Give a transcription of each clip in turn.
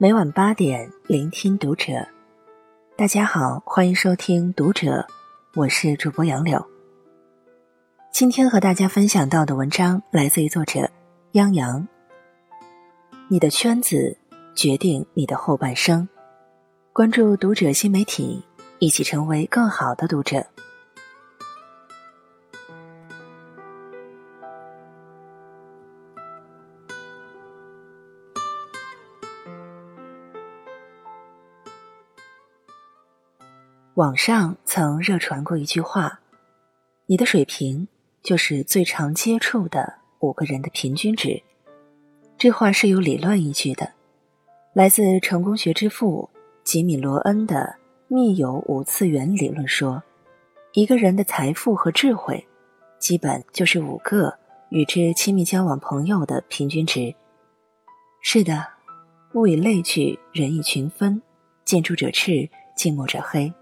每晚八点，聆听读者。大家好，欢迎收听《读者》，我是主播杨柳。今天和大家分享到的文章来自于作者央洋。你的圈子决定你的后半生。关注《读者》新媒体，一起成为更好的读者。网上曾热传过一句话：“你的水平就是最常接触的五个人的平均值。”这话是有理论依据的，来自成功学之父吉米·罗恩的密友五次元理论说，一个人的财富和智慧，基本就是五个与之亲密交往朋友的平均值。是的，物以类聚，人以群分，近朱者赤，近墨者黑。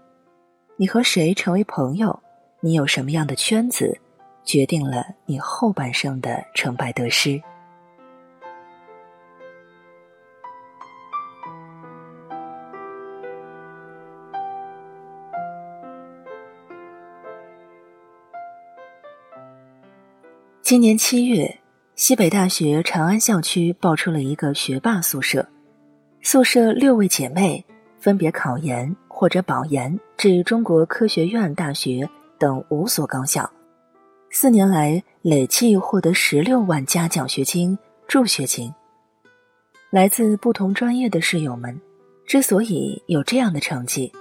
你和谁成为朋友，你有什么样的圈子，决定了你后半生的成败得失。今年七月，西北大学长安校区爆出了一个学霸宿舍，宿舍六位姐妹分别考研。或者保研至中国科学院大学等五所高校，四年来累计获得十六万加奖学金、助学金。来自不同专业的室友们，之所以有这样的成绩，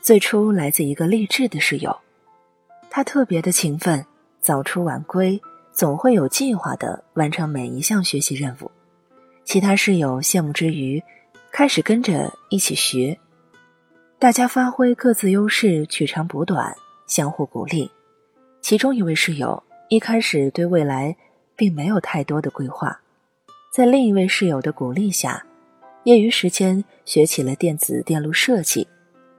最初来自一个励志的室友，他特别的勤奋，早出晚归，总会有计划的完成每一项学习任务。其他室友羡慕之余，开始跟着一起学。大家发挥各自优势，取长补短，相互鼓励。其中一位室友一开始对未来并没有太多的规划，在另一位室友的鼓励下，业余时间学起了电子电路设计，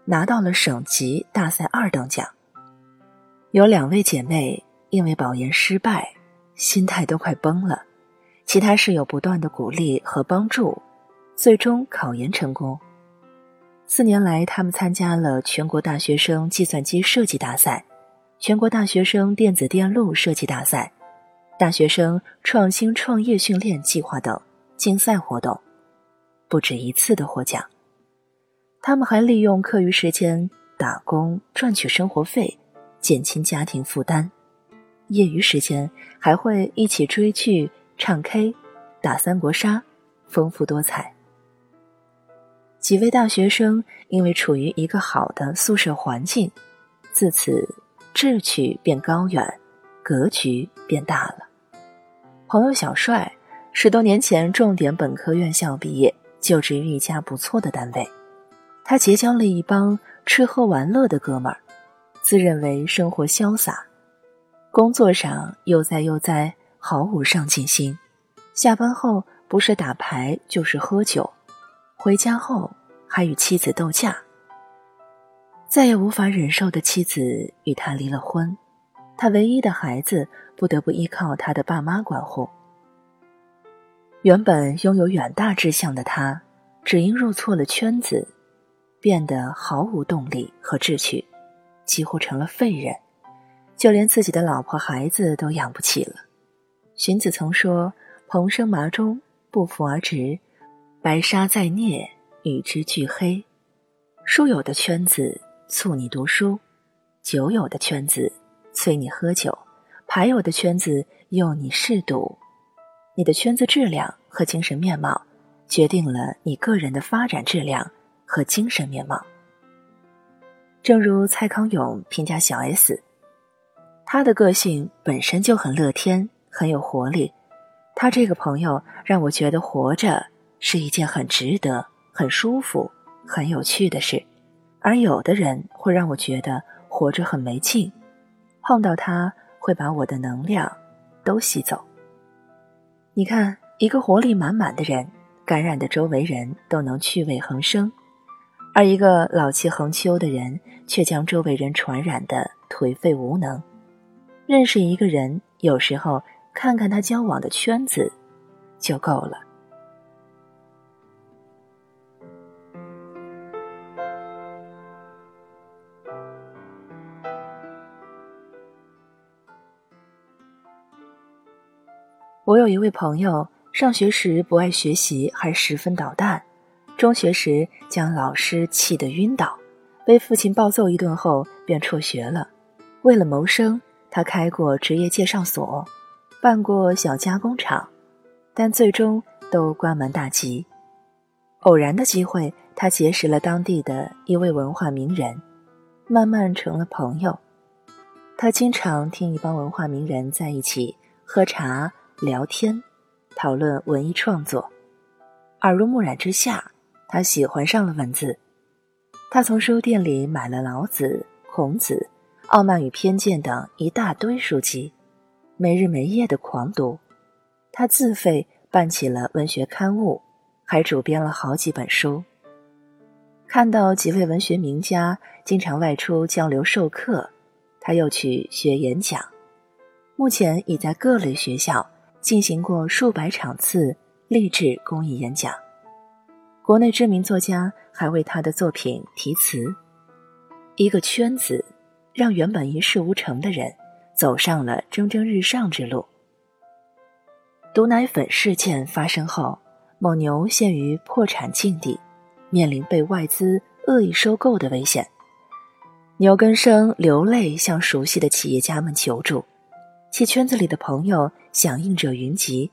拿到了省级大赛二等奖。有两位姐妹因为保研失败，心态都快崩了，其他室友不断的鼓励和帮助，最终考研成功。四年来，他们参加了全国大学生计算机设计大赛、全国大学生电子电路设计大赛、大学生创新创业训练计划等竞赛活动，不止一次的获奖。他们还利用课余时间打工赚取生活费，减轻家庭负担；业余时间还会一起追剧、唱 K、打三国杀，丰富多彩。几位大学生因为处于一个好的宿舍环境，自此志趣变高远，格局变大了。朋友小帅十多年前重点本科院校毕业，就职于一家不错的单位。他结交了一帮吃喝玩乐的哥们儿，自认为生活潇洒，工作上悠哉悠哉，毫无上进心。下班后不是打牌就是喝酒。回家后还与妻子斗架，再也无法忍受的妻子与他离了婚，他唯一的孩子不得不依靠他的爸妈管护。原本拥有远大志向的他，只因入错了圈子，变得毫无动力和志趣，几乎成了废人，就连自己的老婆孩子都养不起了。荀子曾说：“蓬生麻中，不扶而直。”白沙在涅，与之俱黑。书友的圈子促你读书，酒友的圈子催你喝酒，牌友的圈子诱你嗜赌。你的圈子质量和精神面貌，决定了你个人的发展质量和精神面貌。正如蔡康永评价小 S，他的个性本身就很乐天，很有活力。他这个朋友让我觉得活着。是一件很值得、很舒服、很有趣的事，而有的人会让我觉得活着很没劲，碰到他会把我的能量都吸走。你看，一个活力满满的人，感染的周围人都能趣味横生；而一个老气横秋的人，却将周围人传染的颓废无能。认识一个人，有时候看看他交往的圈子就够了。我有一位朋友，上学时不爱学习，还十分捣蛋。中学时将老师气得晕倒，被父亲暴揍一顿后便辍学了。为了谋生，他开过职业介绍所，办过小加工厂，但最终都关门大吉。偶然的机会，他结识了当地的一位文化名人，慢慢成了朋友。他经常听一帮文化名人在一起喝茶。聊天，讨论文艺创作，耳濡目染之下，他喜欢上了文字。他从书店里买了老子、孔子、《傲慢与偏见》等一大堆书籍，没日没夜的狂读。他自费办起了文学刊物，还主编了好几本书。看到几位文学名家经常外出交流授课，他又去学演讲，目前已在各类学校。进行过数百场次励志公益演讲，国内知名作家还为他的作品题词。一个圈子，让原本一事无成的人走上了蒸蒸日上之路。毒奶粉事件发生后，蒙牛陷于破产境地，面临被外资恶意收购的危险。牛根生流泪向熟悉的企业家们求助。其圈子里的朋友响应者云集，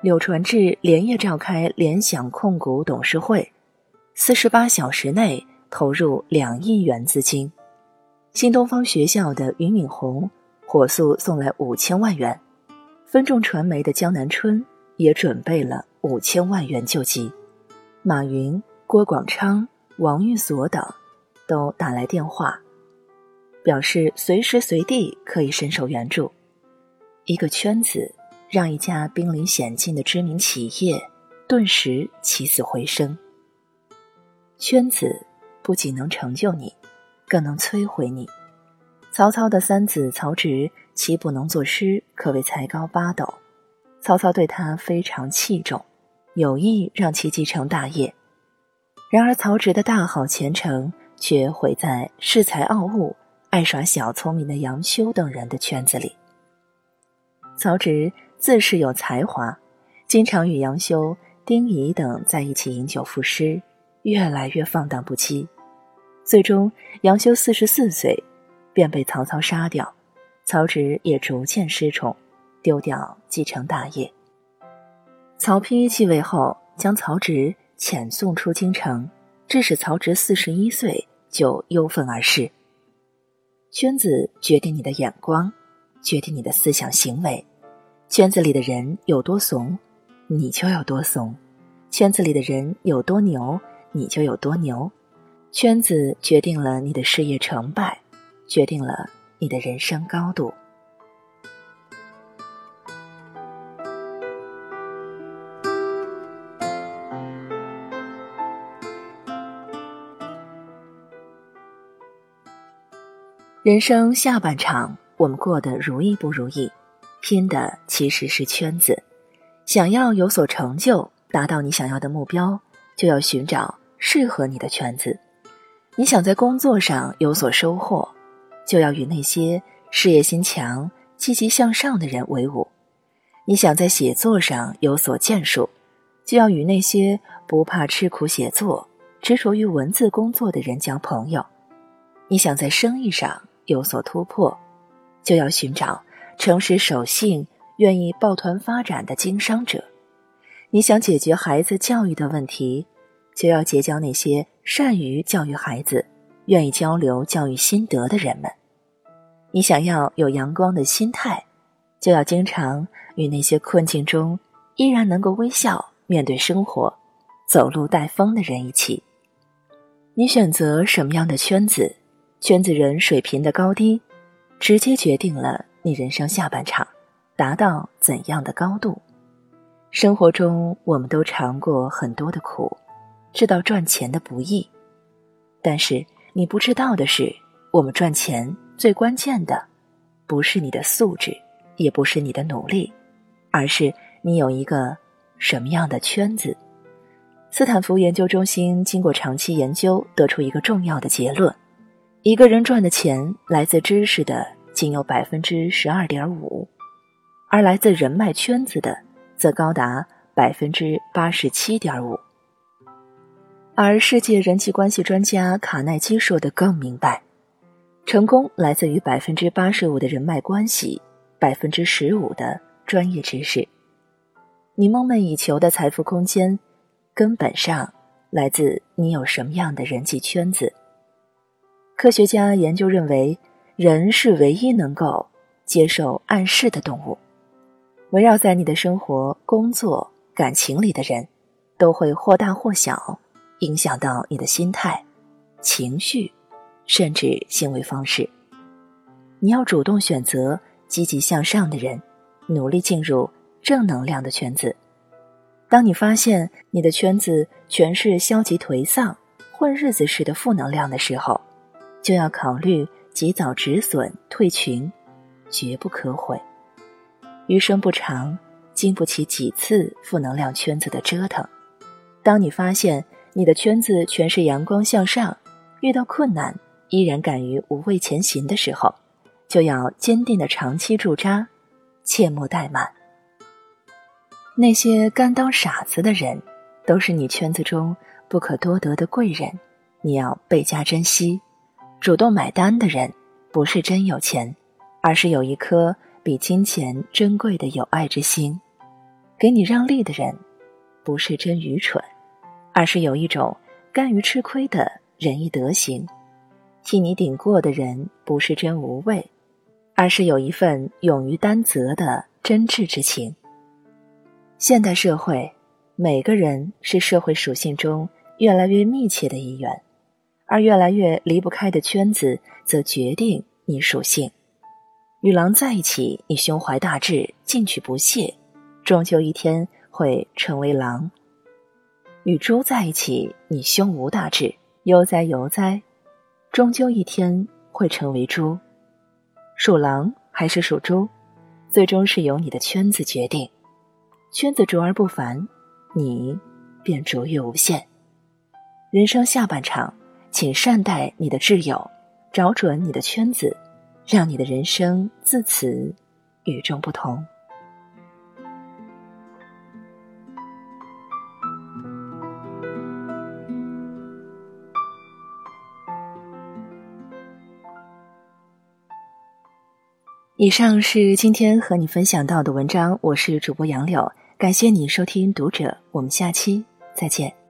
柳传志连夜召开联想控股董事会，四十八小时内投入两亿元资金。新东方学校的俞敏洪火速送来五千万元，分众传媒的江南春也准备了五千万元救急。马云、郭广昌、王玉锁等都打来电话。表示随时随地可以伸手援助，一个圈子让一家濒临险境的知名企业顿时起死回生。圈子不仅能成就你，更能摧毁你。曹操的三子曹植七不能作诗，可谓才高八斗。曹操对他非常器重，有意让其继承大业。然而曹植的大好前程却毁在恃才傲物。爱耍小聪明的杨修等人的圈子里，曹植自是有才华，经常与杨修、丁仪等在一起饮酒赋诗，越来越放荡不羁。最终，杨修四十四岁便被曹操杀掉，曹植也逐渐失宠，丢掉继承大业。曹丕继位后，将曹植遣送出京城，致使曹植四十一岁就忧愤而逝。圈子决定你的眼光，决定你的思想行为。圈子里的人有多怂，你就有多怂；圈子里的人有多牛，你就有多牛。圈子决定了你的事业成败，决定了你的人生高度。人生下半场，我们过得如意不如意，拼的其实是圈子。想要有所成就，达到你想要的目标，就要寻找适合你的圈子。你想在工作上有所收获，就要与那些事业心强、积极向上的人为伍。你想在写作上有所建树，就要与那些不怕吃苦写作、执着于文字工作的人交朋友。你想在生意上，有所突破，就要寻找诚实守信、愿意抱团发展的经商者；你想解决孩子教育的问题，就要结交那些善于教育孩子、愿意交流教育心得的人们；你想要有阳光的心态，就要经常与那些困境中依然能够微笑面对生活、走路带风的人一起。你选择什么样的圈子？圈子人水平的高低，直接决定了你人生下半场达到怎样的高度。生活中，我们都尝过很多的苦，知道赚钱的不易。但是你不知道的是，我们赚钱最关键的，不是你的素质，也不是你的努力，而是你有一个什么样的圈子。斯坦福研究中心经过长期研究，得出一个重要的结论。一个人赚的钱来自知识的仅有百分之十二点五，而来自人脉圈子的则高达百分之八十七点五。而世界人际关系专家卡耐基说的更明白：成功来自于百分之八十五的人脉关系，百分之十五的专业知识。你梦寐以求的财富空间，根本上来自你有什么样的人际圈子。科学家研究认为，人是唯一能够接受暗示的动物。围绕在你的生活、工作、感情里的人，都会或大或小影响到你的心态、情绪，甚至行为方式。你要主动选择积极向上的人，努力进入正能量的圈子。当你发现你的圈子全是消极颓丧、混日子式的负能量的时候，就要考虑及早止损、退群，绝不可悔。余生不长，经不起几次负能量圈子的折腾。当你发现你的圈子全是阳光向上，遇到困难依然敢于无畏前行的时候，就要坚定的长期驻扎，切莫怠慢。那些甘当傻子的人，都是你圈子中不可多得的贵人，你要倍加珍惜。主动买单的人，不是真有钱，而是有一颗。比金钱珍贵的友爱之心，给你让利的人，不是真愚蠢，而是有一种甘于吃亏的仁义德行；替你顶过的人，不是真无畏，而是有一份勇于担责的真挚之情。现代社会，每个人是社会属性中越来越密切的一员，而越来越离不开的圈子，则决定你属性。与狼在一起，你胸怀大志，进取不懈，终究一天会成为狼；与猪在一起，你胸无大志，悠哉悠哉，终究一天会成为猪。属狼还是属猪，最终是由你的圈子决定。圈子卓而不凡，你便卓越无限。人生下半场，请善待你的挚友，找准你的圈子。让你的人生自此与众不同。以上是今天和你分享到的文章，我是主播杨柳，感谢你收听《读者》，我们下期再见。